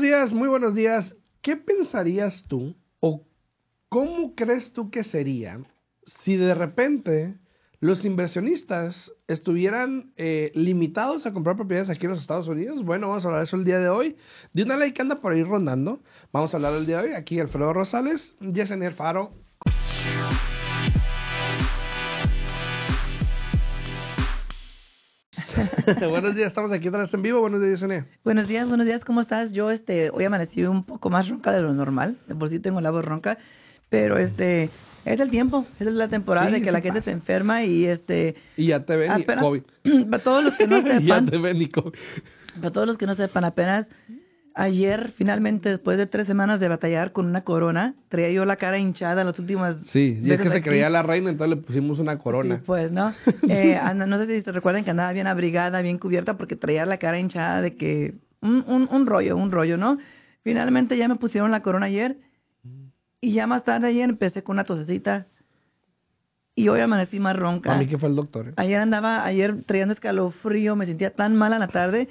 días, muy buenos días. ¿Qué pensarías tú o cómo crees tú que sería si de repente los inversionistas estuvieran eh, limitados a comprar propiedades aquí en los Estados Unidos? Bueno, vamos a hablar de eso el día de hoy. De una ley que anda por ahí rondando. Vamos a hablar del día de hoy. Aquí Alfredo Rosales, Yesenia Faro. buenos días, estamos aquí otra vez en vivo. Buenos días, Yesenia. Buenos días, buenos días, ¿cómo estás? Yo este hoy amanecí un poco más ronca de lo normal, de por sí tengo la voz ronca, pero este es el tiempo, es la temporada Sí, de que la gente pasa. se enferma y este Y ya te ven y apenas- COVID. para todos los que no ya sepan, te ven y COVID. para todos los que no sepan, apenas ayer finalmente después de tres semanas de batallar con una corona, traía yo la cara hinchada las últimas Sí, y es que se aquí. creía la reina, entonces le pusimos una corona. Sí, pues, ¿no? Eh, anda- no sé si se recuerdan que andaba bien abrigada, bien cubierta, porque traía la cara hinchada de que... Un, un, un rollo, un rollo, ¿no? Finalmente ya me pusieron la corona ayer y ya más tarde ayer empecé con una tosecita y hoy amanecí más ronca. Para mí que fue el doctor. ¿eh? Ayer andaba, ayer trayendo escalofrío, me sentía tan mala en la tarde.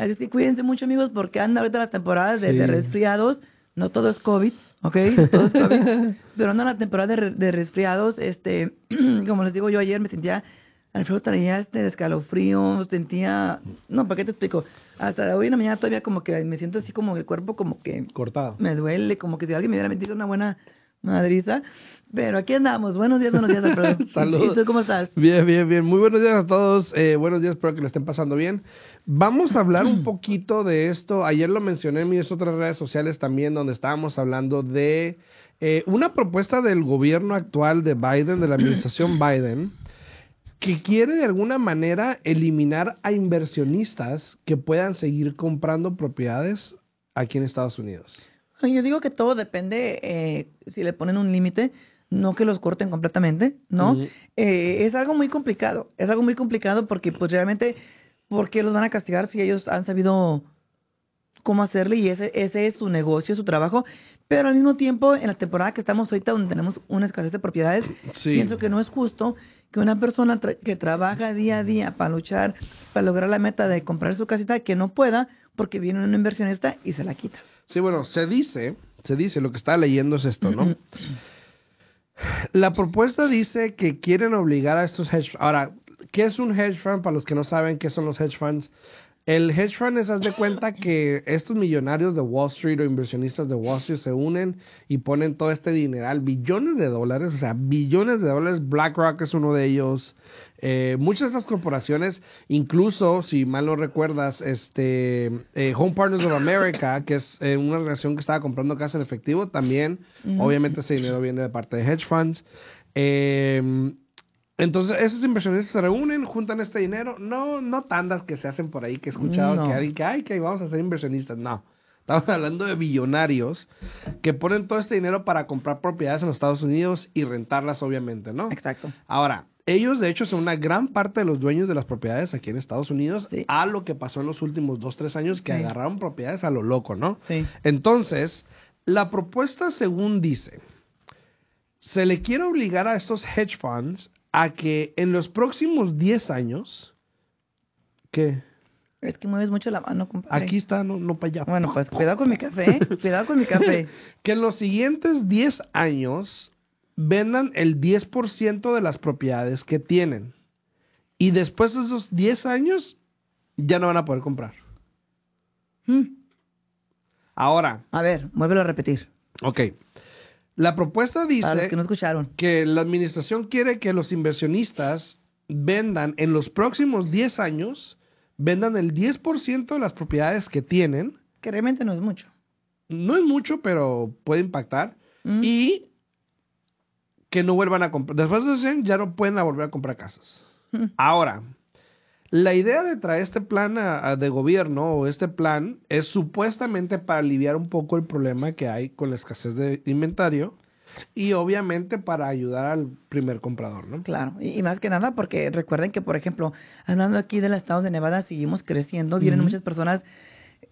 Así es que cuídense mucho, amigos, porque anda ahorita las temporadas de, Sí. de resfriados. No todo es COVID, ¿ok? Todo es COVID. pero anda la temporada de, de resfriados. Este, como les digo, yo ayer me sentía, Alfredo traía este escalofrío, sentía, no, ¿para qué te explico? Hasta hoy en la mañana todavía como que me siento así como el cuerpo como que Cortado. me duele, como que si alguien me hubiera metido una buena madriza. Pero aquí andamos. Buenos días, buenos días, Alfredo. Saludos. ¿Y tú cómo estás? Bien, bien, bien. Muy buenos días a todos. Eh, buenos días, espero que lo estén pasando bien. Vamos a hablar un poquito de esto. Ayer lo mencioné en mis otras redes sociales también, donde estábamos hablando de eh, una propuesta del gobierno actual de Biden, de la administración Biden, que quiere de alguna manera eliminar a inversionistas que puedan seguir comprando propiedades aquí en Estados Unidos. Yo digo que todo depende eh, si le ponen un límite, no que los corten completamente, ¿no? Eh, es algo muy complicado, es algo muy complicado porque pues realmente, ¿por qué los van a castigar si ellos han sabido cómo hacerle y ese, ese es su negocio, su trabajo? Pero al mismo tiempo, en la temporada que estamos ahorita, donde tenemos una escasez de propiedades, Sí. pienso que no es justo que una persona tra- que trabaja día a día para luchar, para lograr la meta de comprar su casita, que no pueda porque viene un inversionista y se la quita. Sí, bueno, se dice, se dice, lo que estaba leyendo es esto, ¿no? La propuesta dice que quieren obligar a estos hedge Ahora, ¿qué es un hedge fund? Para los que no saben qué son los hedge funds. El hedge fund es, haz de cuenta que estos millonarios de Wall Street o inversionistas de Wall Street se unen y ponen todo este dineral, billones de dólares, o sea, billones de dólares. BlackRock es uno de ellos. Eh, muchas de estas corporaciones, incluso, si mal no recuerdas, este eh, Home Partners of America, que es eh, una relación que estaba comprando casa en efectivo, también, obviamente ese dinero viene de parte de hedge funds. Entonces, esos inversionistas se reúnen, juntan este dinero. No, no tandas que se hacen por ahí, que he escuchado No. que alguien que, ay, que vamos a ser inversionistas. No. Estamos hablando de billonarios que ponen todo este dinero para comprar propiedades en los Estados Unidos y rentarlas, obviamente, ¿no? Exacto. Ahora, ellos de hecho son una gran parte de los dueños de las propiedades aquí en Estados Unidos, Sí. a lo que pasó en los últimos dos, tres años, que Sí. agarraron propiedades a lo loco, ¿no? Sí. Entonces, la propuesta, según dice, se le quiere obligar a estos hedge funds a que en los próximos 10 años, que Es que mueves mucho la mano, compadre. aquí está, no, no para allá, Bueno, pues cuidado con mi café, ¿eh? cuidado con mi café. que en los siguientes 10 años vendan el 10% de las propiedades que tienen. Y después de esos 10 años, ya no van a poder comprar. Mm. Ahora, A ver, vuélvelo a repetir. ok. La propuesta dice que no escucharon. que la administración quiere que los inversionistas vendan en los próximos 10 años, vendan el 10% de las propiedades que tienen. Que realmente no es mucho. No es mucho, pero puede impactar. Mm. Y que no vuelvan a comprar. Después de 100 ya no pueden volver a comprar casas. Mm. Ahora, la idea de traer este plan a- a- de gobierno o este plan es supuestamente para aliviar un poco el problema que hay con la escasez de inventario y obviamente para ayudar al primer comprador, ¿no? Claro, y, y más que nada porque recuerden que, por ejemplo, hablando aquí del estado de Nevada, seguimos creciendo, vienen muchas personas.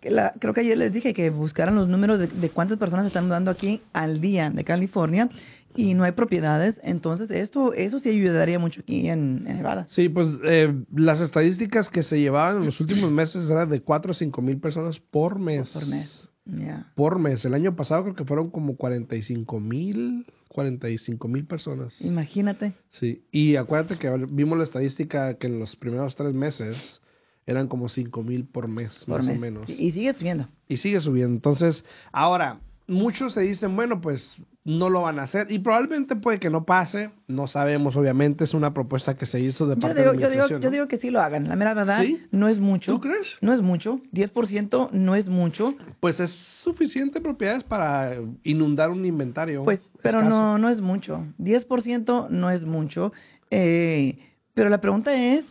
La- creo que ayer les dije que buscaran los números de, de cuántas personas están mudando aquí al día de California y no hay propiedades, entonces esto eso sí ayudaría mucho aquí en, en Nevada. Sí, pues eh, las estadísticas que se llevaban en los últimos meses eran de 4 o 5 mil personas por mes. Por mes. Ya. por mes. El año pasado creo que fueron como 45 mil, 45 mil personas. Imagínate. Sí, y acuérdate que vimos la estadística que en los primeros tres meses eran como 5 mil por mes, Por más mes. o menos. Y, sigue subiendo. Y sigue subiendo. Entonces, ahora, muchos se dicen, bueno, pues no lo van a hacer. Y probablemente puede que no pase. No sabemos, obviamente. Es una propuesta que se hizo de Yo parte digo, de la yo, digo, administración, yo ¿no? digo que sí lo hagan. La mera verdad, ¿Sí? no es mucho. ¿Tú crees? No es mucho. 10% no es mucho. Pues es suficiente propiedades para inundar un inventario. Pues, pero escaso. no, no es mucho. 10% no es mucho. Eh, pero la pregunta es,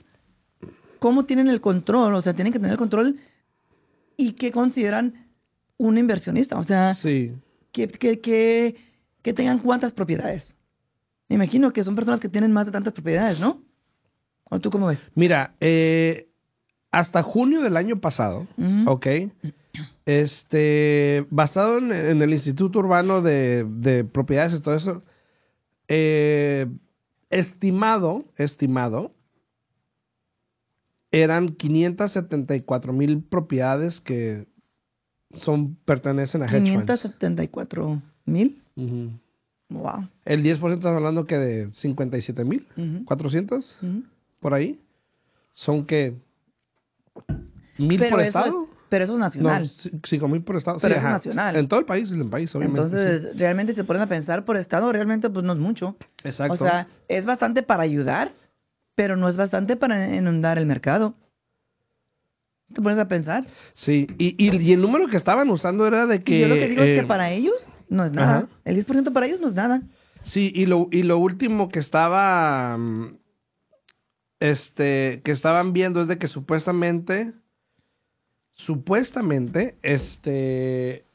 ¿cómo tienen el control? O sea, tienen que tener el control y qué consideran un inversionista. O sea, Sí. que, que, que, que tengan cuántas propiedades. Me imagino que son personas que tienen más de tantas propiedades, ¿no? ¿O tú cómo ves? Mira, eh, hasta junio del año pasado, Ujú. ok, este, basado en, en el Instituto Urbano de, de Propiedades y todo eso, eh, estimado, estimado, eran 574 mil propiedades que son pertenecen a hedge funds. 574 mil. Ujú. Wow. El 10% estamos hablando que de 57 mil, Ujú. 400 Ujú. por ahí. Son que mil Pero por estado. es- pero eso es nacional. No, ci- cinco mil por estado. Pero sí, eso es nacional. En todo el país, en el país, obviamente. Entonces, realmente se ponen a pensar por estado, realmente pues no es mucho. sí. Exacto. O sea, es bastante para ayudar, pero no es bastante para inundar el mercado. ¿Te pones a pensar? sí, y, y, y el número que estaban usando era de que... y yo lo que digo es eh, que para ellos no es nada. ajá. El 10% para ellos no es nada. Sí, y lo, y lo último que estaba... mm, Este, que estaban viendo es de que supuestamente... Supuestamente, este...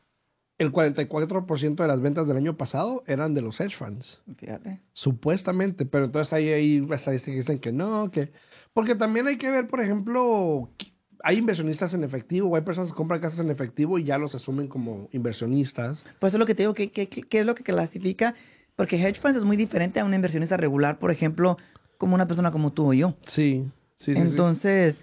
El 44% de las ventas del año pasado eran de los hedge funds. Fíjate. Supuestamente, pero entonces ahí hay estadísticas que dicen que no, que... Porque también hay que ver, por ejemplo, hay inversionistas en efectivo, o hay personas que compran casas en efectivo y ya los asumen como inversionistas. Por eso es lo que te digo, ¿qué, qué, qué- es lo que clasifica? Porque hedge funds es muy diferente a un inversionista regular, por ejemplo, como una persona como tú o yo. Sí, sí, sí. Entonces,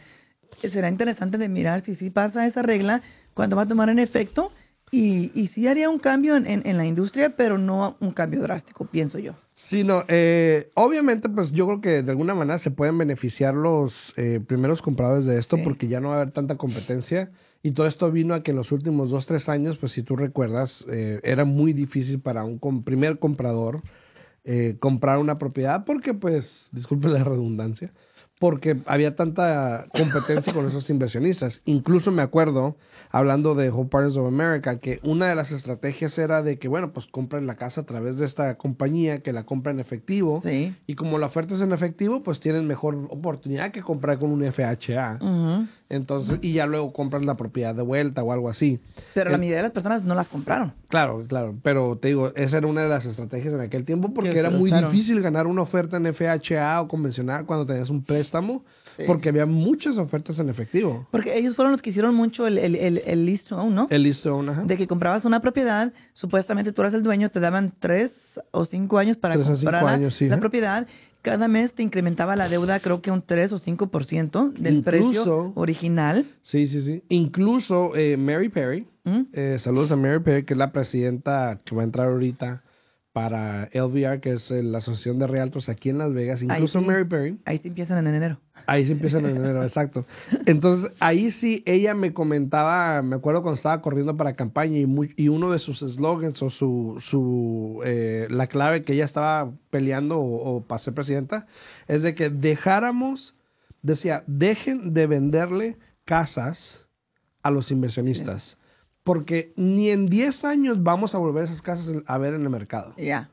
será interesante de mirar si sí pasa esa regla, cuándo va a tomar en efecto, y, y sí haría un cambio en, en, en la industria, pero no un cambio drástico, pienso yo. Sí, no, eh, obviamente, pues yo creo que de alguna manera se pueden beneficiar los eh, primeros compradores de esto Sí. porque ya no va a haber tanta competencia. Y todo esto vino a que en los últimos dos, tres años, pues si tú recuerdas, eh, era muy difícil para un com- primer comprador eh, comprar una propiedad porque, pues, disculpe la redundancia, porque había tanta competencia con esos inversionistas. Incluso me acuerdo, hablando de Home Partners of America, que una de las estrategias era de que, bueno, pues compren la casa a través de esta compañía que la compra en efectivo. Sí. Y como la oferta es en efectivo, pues tienen mejor oportunidad que comprar con un FHA. Entonces, y ya luego compran la propiedad de vuelta o algo así. Pero la Eh, mayoría de las personas no las compraron. Claro, claro, pero te digo, esa era una de las estrategias en aquel tiempo porque Que era muy usaron. difícil ganar una oferta en FHA o convencional cuando tenías un préstamo, Sí. porque había muchas ofertas en efectivo. Porque ellos fueron los que hicieron mucho el, el, el, el lease to own, ¿no? El listo, ajá. De que comprabas una propiedad, supuestamente tú eras el dueño, te daban tres o cinco años para Tres comprar la, años, sí, la propiedad. Cada mes te incrementaba la deuda, creo que un 3 o 5% del Incluso- precio original. Sí, sí, sí. Incluso eh, Mary Perry, ¿Mm? eh, saludos a Mary Perry, que es la presidenta que va a entrar ahorita para LVR, que es eh, la Asociación de Realtors aquí en Las Vegas. Incluso sí. Mary Perry. Ahí sí empiezan en enero. Ahí sí empiezan en enero, exacto. Entonces, ahí sí ella me comentaba, me acuerdo cuando estaba corriendo para campaña y, mu- y uno de sus slogans o su, su eh, la clave que ella estaba peleando o, o para ser presidenta es de que dejáramos, decía, dejen de venderle casas a los inversionistas. Porque ni en 10 años vamos a volver esas casas a ver en el mercado. Ya.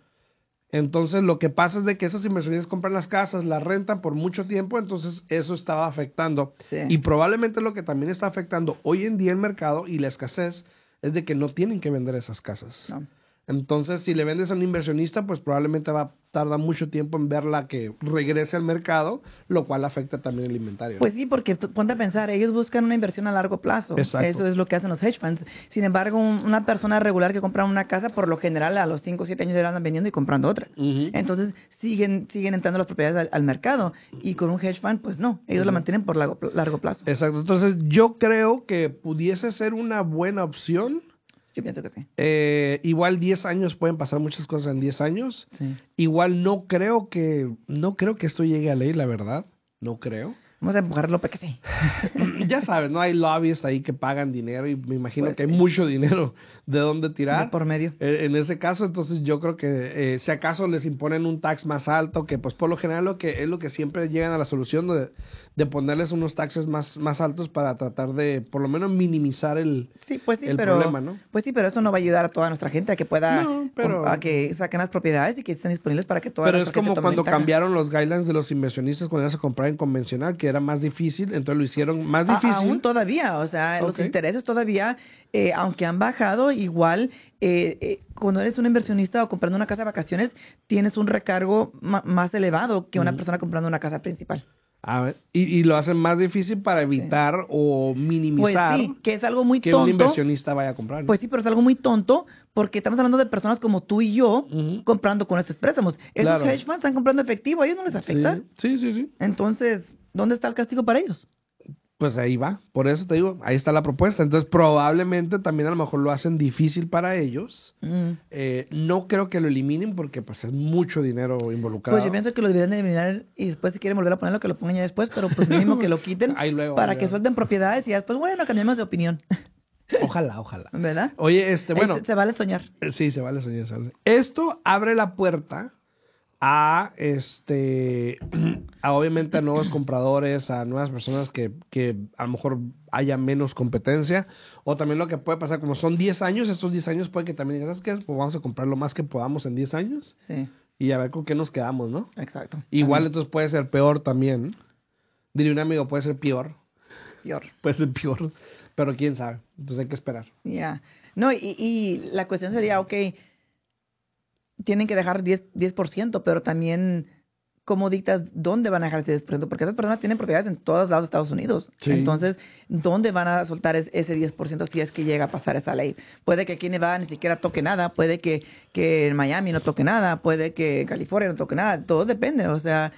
Entonces lo que pasa es de que esos inversionistas compran las casas, las rentan por mucho tiempo, entonces eso estaba afectando. Sí. Y probablemente lo que también está afectando hoy en día el mercado y la escasez es de que no tienen que vender esas casas. No. Entonces, si le vendes a un inversionista, pues probablemente va a tardar mucho tiempo en verla que regrese al mercado, lo cual afecta también el inventario. Pues sí, porque ponte a pensar, ellos buscan una inversión a largo plazo. Exacto. Eso es lo que hacen los hedge funds. Sin embargo, un- una persona regular que compra una casa, por lo general a los 5 o 7 años ya la andan vendiendo y comprando otra. Entonces siguen siguen entrando las propiedades al, al mercado y con un hedge fund, pues no, ellos la mantienen por largo, largo plazo. Exacto. Entonces, yo creo que pudiese ser una buena opción Yo pienso que sí. Eh, igual 10 años pueden pasar muchas cosas en 10 años. Sí. Igual no creo que no creo que esto llegue a ley, la verdad. No creo. Vamos a empujarlo para que sí. ya sabes, ¿no? Hay lobbies ahí que pagan dinero y me imagino Pues que hay mucho dinero de dónde tirar. De por medio. Eh, En ese caso, entonces yo creo que eh, si acaso les imponen un tax más alto, que pues por lo general lo que es lo que siempre llegan a la solución de, de ponerles unos taxes más, más altos para tratar de por lo menos minimizar el... Sí, pues sí, el pero problema, ¿no? pues sí, pero eso no va a ayudar a toda nuestra gente a que pueda No, pero- a que saquen las propiedades y que estén disponibles para que toda Pero es como cuando ventaja. cambiaron los guidelines de los inversionistas cuando ibas a comprar en convencional, que era más difícil, entonces lo hicieron más A- difícil. aún todavía, o sea, los Ok. intereses todavía, eh, aunque han bajado, igual eh, eh, cuando eres un inversionista o comprando una casa de vacaciones, tienes un recargo más elevado que una Ujú. persona comprando una casa principal. A ver, y, y lo hacen más difícil para evitar o Pues minimizar sí, que es algo muy que un tonto. inversionista vaya a comprar. ¿no? Pues sí, pero es algo muy tonto porque estamos hablando de personas como tú y yo Ujú. comprando con estos préstamos. Esos Claro. hedge funds están comprando efectivo, a ellos no les afecta. Sí, sí, sí, sí. Entonces, ¿dónde está el castigo para ellos? Pues ahí va, por eso te digo, ahí está la propuesta. Entonces probablemente también a lo mejor lo hacen difícil para ellos. Mm. Eh, no creo que lo eliminen porque pues es mucho dinero involucrado. Pues yo pienso que lo deberían de eliminar y después si quieren volver a ponerlo, que lo pongan ya después, pero pues mínimo que lo quiten Ahí luego, para que suelten propiedades y ya después, bueno, cambiamos de opinión, Ojalá, ojalá. ¿verdad? Oye, este, bueno, se, se vale soñar. sí, se vale soñar. Esto abre la puerta a este a obviamente a nuevos compradores, a nuevas personas que, que a lo mejor haya menos competencia o también lo que puede pasar como son 10 años, estos 10 años puede que también digas, ¿sabes qué? Pues vamos a comprar lo más que podamos en 10 años Sí, y a ver con qué nos quedamos, ¿no? exacto. Igual entonces puede ser peor también. Diría un amigo, puede ser peor, peor. puede ser peor, pero quién sabe, entonces hay que esperar. Ya. No, y, y la cuestión sería, ok, tienen que dejar 10%, 10% pero también, ¿cómo dictas dónde van a dejar ese 10%? Porque esas personas tienen propiedades en todos lados de Estados Unidos. Sí. Entonces, ¿dónde van a soltar es- ese 10% si es que llega a pasar esa ley? Puede que aquí en Nevada ni siquiera toque nada, puede que, que en Miami no toque nada, puede que en California no toque nada, todo depende. O sea,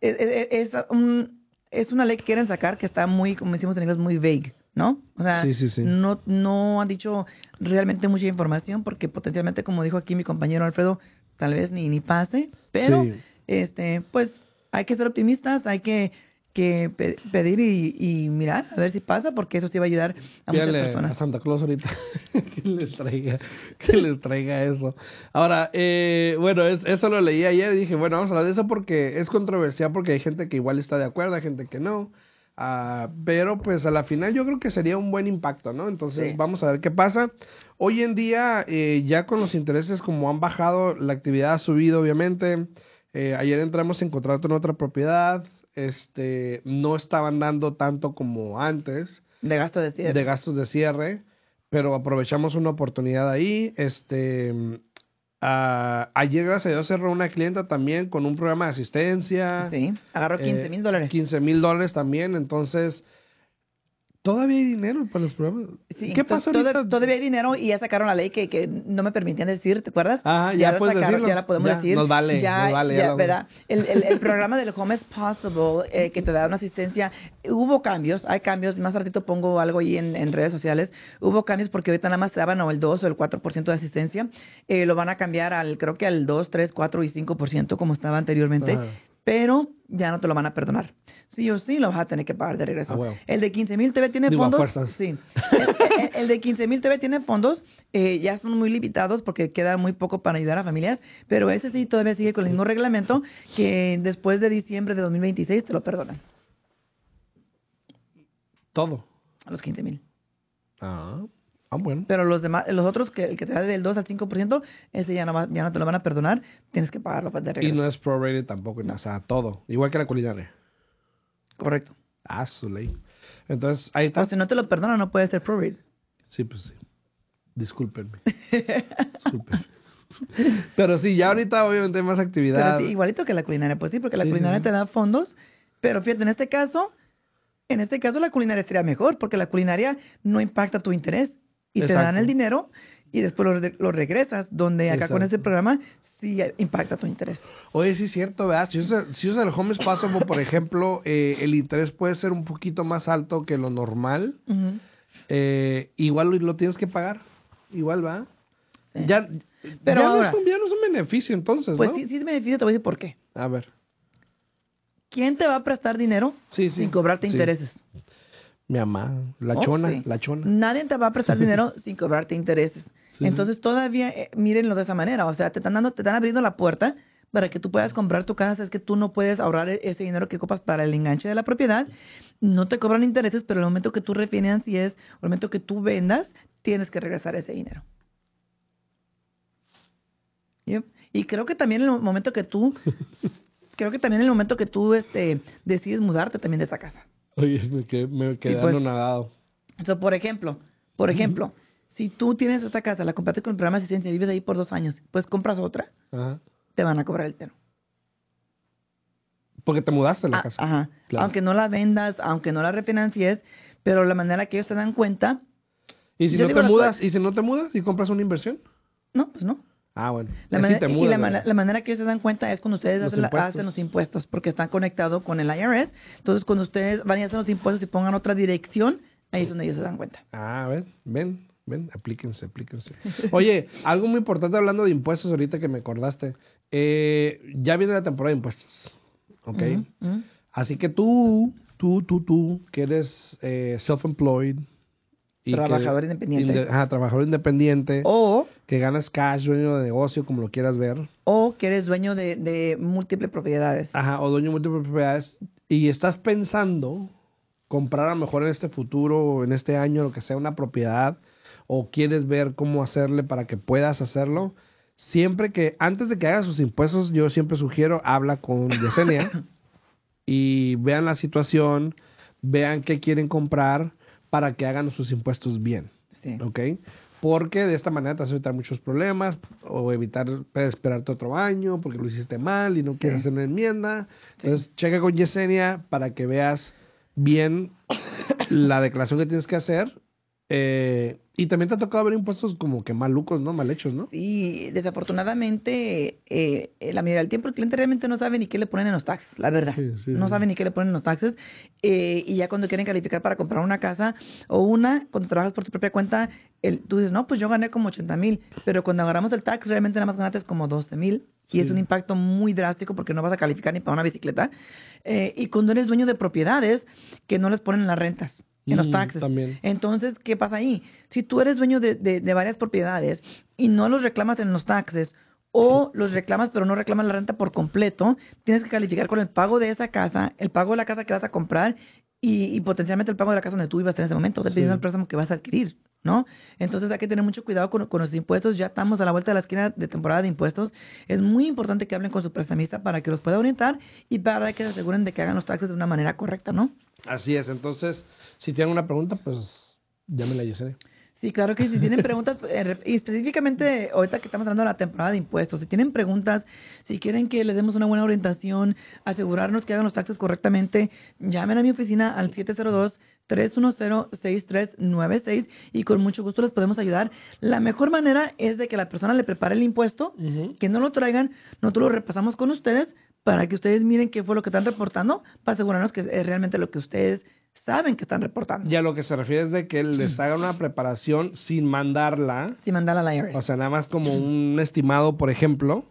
es, es- es un- es una ley que quieren sacar que está muy, como decimos en inglés, muy vague, ¿no? O sea, Sí, sí, sí. no, no han dicho realmente mucha información porque potencialmente, como dijo aquí mi compañero Alfredo, tal vez ni, ni pase, pero este pues hay que ser optimistas, hay que, que pe- pedir y, y mirar a ver si pasa porque eso sí va a ayudar a muchas Pídale a personas. Santa Claus ahorita que les traiga, que les traiga eso. Ahora, eh, bueno, es- eso lo leí ayer y dije, bueno, vamos a hablar de eso porque es controversial porque hay gente que igual está de acuerdo, hay gente que no. Ah, pero pues a la final yo creo que sería un buen impacto, ¿no? Entonces Sí. vamos a ver qué pasa. Hoy en día eh, ya con los intereses como han bajado, la actividad ha subido obviamente. Eh, ayer entramos en contrato en otra propiedad, este, no estaban dando tanto como antes De gasto de cierre. de gastos de cierre, pero aprovechamos una oportunidad ahí. Este, ah, ayer, gracias a Dios, cerró una clienta también con un programa de asistencia. Sí, agarró 15 eh, mil dólares. 15 mil dólares también, entonces, todavía hay dinero para los programas. Sí, ¿Qué toda- ahorita? Todavía hay dinero y ya sacaron la ley que, que no me permitían decir, ¿te acuerdas? Ah, ya puedes decirlo. ya la podemos Ya, decir. nos vale, ya, nos vale, ya ya, ¿verdad? El, el, el programa del Home is Possible, eh, que te da una asistencia, hubo cambios, hay cambios, más ratito pongo algo ahí en, en redes sociales, hubo cambios porque ahorita nada más te daban o el 2 o el 4% de asistencia, eh, lo van a cambiar al, creo que al 2, 3, 4 y 5% como estaba anteriormente. Pero ya no te lo van a perdonar. Sí o sí lo vas a tener que pagar de regreso. Ah. El de 15 mil todavía tiene Digo, fondos. Sí. El, el- el de 15 mil todavía tiene fondos. eh, ya son muy limitados porque queda muy poco para ayudar a familias. Pero ese sí todavía sigue con el mismo reglamento que después de diciembre de 2026 te lo perdonan. Todo. A los 15 mil. Ah, ah, bueno. Pero los demás, los otros que, el que te da del 2 al 5%, ese ya no, va- ya no te lo van a perdonar. Tienes que pagarlo de Y regreso. no es prorated tampoco, o sea, todo. Igual que la culinaria. Correcto. Ah, su ley. Entonces, ahí está. O si no te lo perdonan, no puede ser prorate. Sí, pues sí. Discúlpenme. Discúlpenme. Pero sí, ya ahorita obviamente hay más actividad. Pero sí, igualito que la culinaria, pues sí, porque la sí, culinaria sí. te da fondos, pero fíjate, en este caso, en este caso la culinaria sería mejor, porque la culinaria no impacta tu interés y te dan el dinero y después lo, re- lo regresas, donde acá con este programa sí impacta tu interés. Oye, sí es cierto, ¿verdad? Si usa, si usa el Home Possible, por ejemplo, eh, el interés puede ser un poquito más alto que lo normal. Eh, igual lo, lo tienes que pagar. igual va. Sí. Ya, Pero ya, no ahora- es un, ya no es un beneficio entonces, Pues ¿no? sí, sí es beneficio, te voy a decir por qué. A ver. ¿Quién te va a prestar dinero Sí, sí. sin cobrarte Sí. intereses? Mi mamá, la Oh, chona, sí. la chona. Nadie te va a prestar dinero sin cobrarte intereses. Sí. Entonces todavía eh, mírenlo de esa manera, o sea, te están dando, te están abriendo la puerta para que tú puedas comprar tu casa, es que tú no puedes ahorrar e- ese dinero que copas para el enganche de la propiedad, no te cobran intereses, pero el momento que tú refinancies, el momento que tú vendas, tienes que regresar ese dinero. Yep. Y creo que también en el momento que tú, creo que también en el momento que tú este, decides mudarte también de esa casa. Oye, me quedé, me quedé pues. anonadado. Entonces, por ejemplo, por ejemplo, si tú tienes esta casa, la compraste con el programa de asistencia y vives ahí por dos años, pues compras otra, Ajá. te van a cobrar el dinero. Porque te mudaste a la Ah, casa. Ajá. Claro. Aunque no la vendas, aunque no la refinancies, pero la manera que ellos se dan cuenta, ¿Y si no te mudas? cosas- ¿Y si no te mudas y compras una inversión? no, pues no. Ah, bueno. La manera, y la, manera que ellos se dan cuenta es cuando ustedes Los hacen, la- impuestos. hacen los impuestos, porque están conectados con el IRS. Entonces, cuando ustedes van y hacen los impuestos y pongan otra dirección, ahí es donde ellos se dan cuenta. Ah, ven, ven, ven, aplíquense, aplíquense. Oye, algo muy importante hablando de impuestos ahorita que me acordaste. Eh, ya viene la temporada de impuestos, ¿ok? Así que tú, tú, tú, tú, que eres eh, self-employed. que- Trabajador independiente. inde- ajá, trabajador independiente. O, Que ganas cash, dueño de negocio, como lo quieras ver. o que eres dueño de, de múltiples propiedades. Ajá, o dueño de múltiples propiedades. Y estás pensando comprar a lo mejor en este futuro, o en este año, lo que sea, una propiedad. O quieres ver cómo hacerle para que puedas hacerlo. Siempre que, antes de que hagas sus impuestos, yo siempre sugiero, habla con Yesenia. y vean la situación, vean qué quieren comprar para que hagan sus impuestos bien. Sí. ¿ok? Porque de esta manera te vas a evitar muchos problemas o evitar esperarte otro año porque lo hiciste mal y no quieres hacer una enmienda. Entonces, checa con Yesenia para que veas bien la declaración que tienes que hacer. Eh, y también te ha tocado ver impuestos como que malucos, ¿no? Mal hechos, ¿no? Sí, desafortunadamente, eh, la mayoría del tiempo el cliente realmente no sabe ni qué le ponen en los taxes, la verdad. Sí, sí, no sí. sabe ni qué le ponen en los taxes. eh, y ya cuando quieren calificar para comprar una casa o una, cuando trabajas por tu propia cuenta, el, tú dices, no, pues yo gané como 80 mil, pero cuando agarramos el tax, realmente nada más ganaste como 12 mil. Y es un impacto muy drástico porque no vas a calificar ni para una bicicleta. Eh, y cuando eres dueño de propiedades, que no les ponen las rentas en los Mm, taxes. también. Entonces, ¿qué pasa ahí? Si tú eres dueño de, de- de varias propiedades y no los reclamas en los taxes o los reclamas pero no reclamas la renta por completo, tienes que calificar con el pago de esa casa, el pago de la casa que vas a comprar y, y potencialmente el pago de la casa donde tú vivas en ese momento, dependiendo Sí. del préstamo que vas a adquirir. ¿No? Entonces hay que tener mucho cuidado con, con los impuestos. Ya estamos a la vuelta de la esquina de temporada de impuestos. Es muy importante que hablen con su prestamista para que los pueda orientar y para que se aseguren de que hagan los taxes de una manera correcta, ¿no? Así es. Entonces, si tienen una pregunta, pues llámenle a Yesenia. Sí, claro que si tienen preguntas, eh, y específicamente ahorita que estamos hablando de la temporada de impuestos, si tienen preguntas, si quieren que les demos una buena orientación, asegurarnos que hagan los taxes correctamente, llamen a mi oficina al 702-310-6396 y con mucho gusto les podemos ayudar. La mejor manera es de que la persona le prepare el impuesto, que no lo traigan, nosotros lo repasamos con ustedes para que ustedes miren qué fue lo que están reportando, para asegurarnos que es realmente lo que ustedes saben que están reportando. Y a lo que se refiere es de que les hagan una preparación sin mandarla. Si mandar a la IRS. O sea, nada más como un estimado, por ejemplo,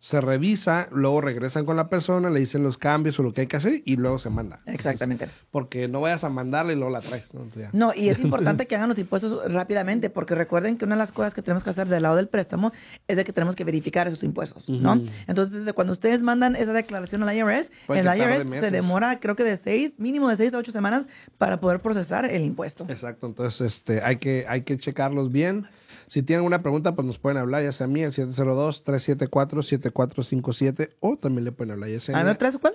se revisa, luego regresan con la persona, le dicen los cambios o lo que hay que hacer y luego se manda. Exactamente. Entonces, porque no vayas a mandarla y luego la traes. ¿no? Entonces. No, y es importante que hagan los impuestos rápidamente, porque recuerden que una de las cosas que tenemos que hacer del lado del préstamo es de que tenemos que verificar esos impuestos, ¿no? Entonces, desde cuando ustedes mandan esa declaración al IRS, el IRS meses. se demora, creo que de seis, mínimo de seis a ocho semanas para poder procesar el impuesto. Exacto, entonces este, hay, que, hay que checarlos bien. Si tienen alguna pregunta, pues nos pueden hablar, ya sea a mí, al 702-374-7457, o también le pueden hablar a ¿A Yesenia. ver, tres o cuál?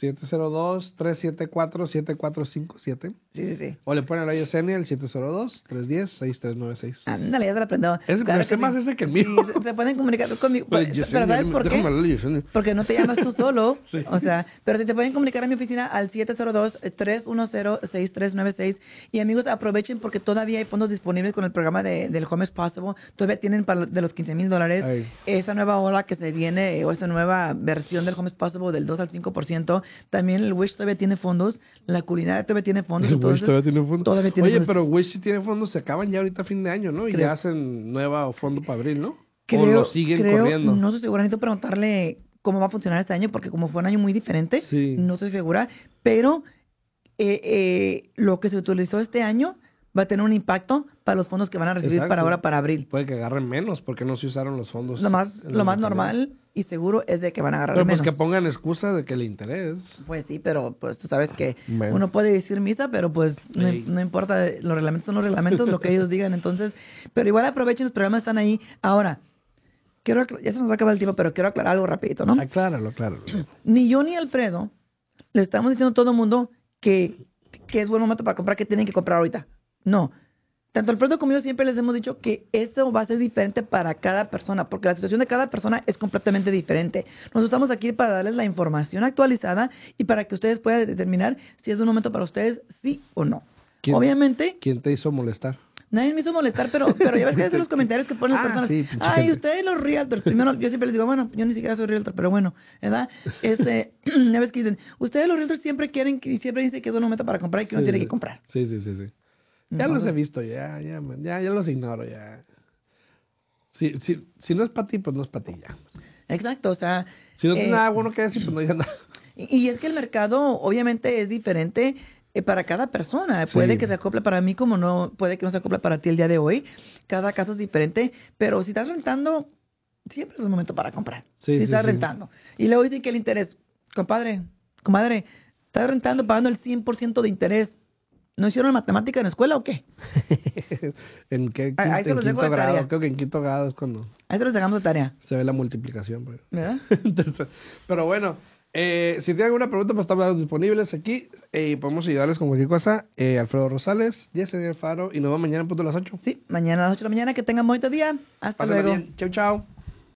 702-374-7457. Sí, sí, sí. O le hablar a Yesenia al 702-310-6396. Ándale, ya se lo aprendió. Es- Claro que más sí. ese que el mío. Sí, se- pueden comunicar conmigo. Pues, Pero, Yesenia, ¿sabes por qué? Porque no te llamas tú solo. Sí. O sea, pero si te pueden comunicar a mi oficina al 702-310-6396. Y amigos, aprovechen porque todavía hay fondos disponibles con el programa de, del Home is Possible. Todavía tienen para de los 15 mil dólares. Esa nueva ola que se viene, o esa nueva versión del Home is Possible del 2 al 5%, también el Wish todavía tiene fondos, la culinaria todavía tiene fondos. El Wish entonces, todavía tiene fondos. todavía tiene Oye, fondos. pero Wish si tiene fondos, se acaban ya ahorita a fin de año, ¿no? Y Creo- ya hacen nueva fondo para abril, ¿no? o lo siguen creo- corriendo. No estoy segura, necesito preguntarle cómo va a funcionar este año, porque como fue un año muy diferente, Sí. no estoy segura, pero eh, eh, lo que se utilizó este año va a tener un impacto para los fondos que van a recibir Exacto. para ahora, para abril. Puede que agarren menos porque no se usaron los fondos. Lo más, lo más normal y seguro es de que van a agarrar Pero pues menos. que pongan excusa de que el interés. Pues sí, pero pues tú sabes que Bueno. uno puede decir misa, pero pues no, importa, los reglamentos son los reglamentos, lo que ellos digan, entonces, pero igual aprovechen, los programas están ahí. Ahora, quiero, ya se nos va a acabar el tiempo, pero quiero aclarar algo rapidito, ¿no? Acláralo, acláralo. Ni yo ni Alfredo le estamos diciendo a todo el mundo que, que es buen momento para comprar, que tienen que comprar ahorita. No. Tanto Alfredo como yo siempre les hemos dicho que esto va a ser diferente para cada persona, porque la situación de cada persona es completamente diferente. Nosotros estamos aquí para darles la información actualizada y para que ustedes puedan determinar si es un momento para ustedes, sí o no. ¿Quién- Obviamente, ¿Quién te hizo molestar? Nadie me hizo molestar, pero, pero ya ves que veces los comentarios que ponen las Ah, personas. sí, Ay, ustedes los realtors. Primero, yo siempre les digo, bueno, yo ni siquiera soy realtor, pero bueno, ¿verdad? Este, ya ves que dicen, ustedes los realtors siempre quieren y siempre dicen que es un momento para comprar y que uno Sí, tiene que comprar. Sí, sí, sí, sí. Ya los he visto, ya, ya, ya, ya los ignoro, ya. Si, si, si no es para ti, pues no es para ti, ya. Exacto, o sea. Si no eh, tienes nada bueno que decir, pues no digas nada. Y, y es que el mercado obviamente es diferente eh, para cada persona. Sí. Puede que se acople para mí como no, puede que no se acople para ti el día de hoy. Cada caso es diferente, pero si estás rentando, siempre es un momento para comprar. Sí, si sí, estás rentando. Y luego dicen que el interés, compadre, comadre, estás rentando pagando el 100% de interés. ¿No hicieron matemática en la escuela o qué? ¿En qué ahí quinto, se los en de quinto grado? tarea. Creo que en quinto grado es cuando Ahí se los dejamos de tarea, se ve la multiplicación. Pero, ¿verdad? Entonces, pero bueno, eh, si tienen alguna pregunta, pues estamos disponibles aquí eh, y podemos ayudarles con cualquier cosa. Eh, Alfredo Rosales, Jesse Faro y nos vemos mañana en punto a las 8. Sí, mañana a las 8 de la mañana. Que tengan bonito día. Hasta Pásenla luego. bien. Chau, chau.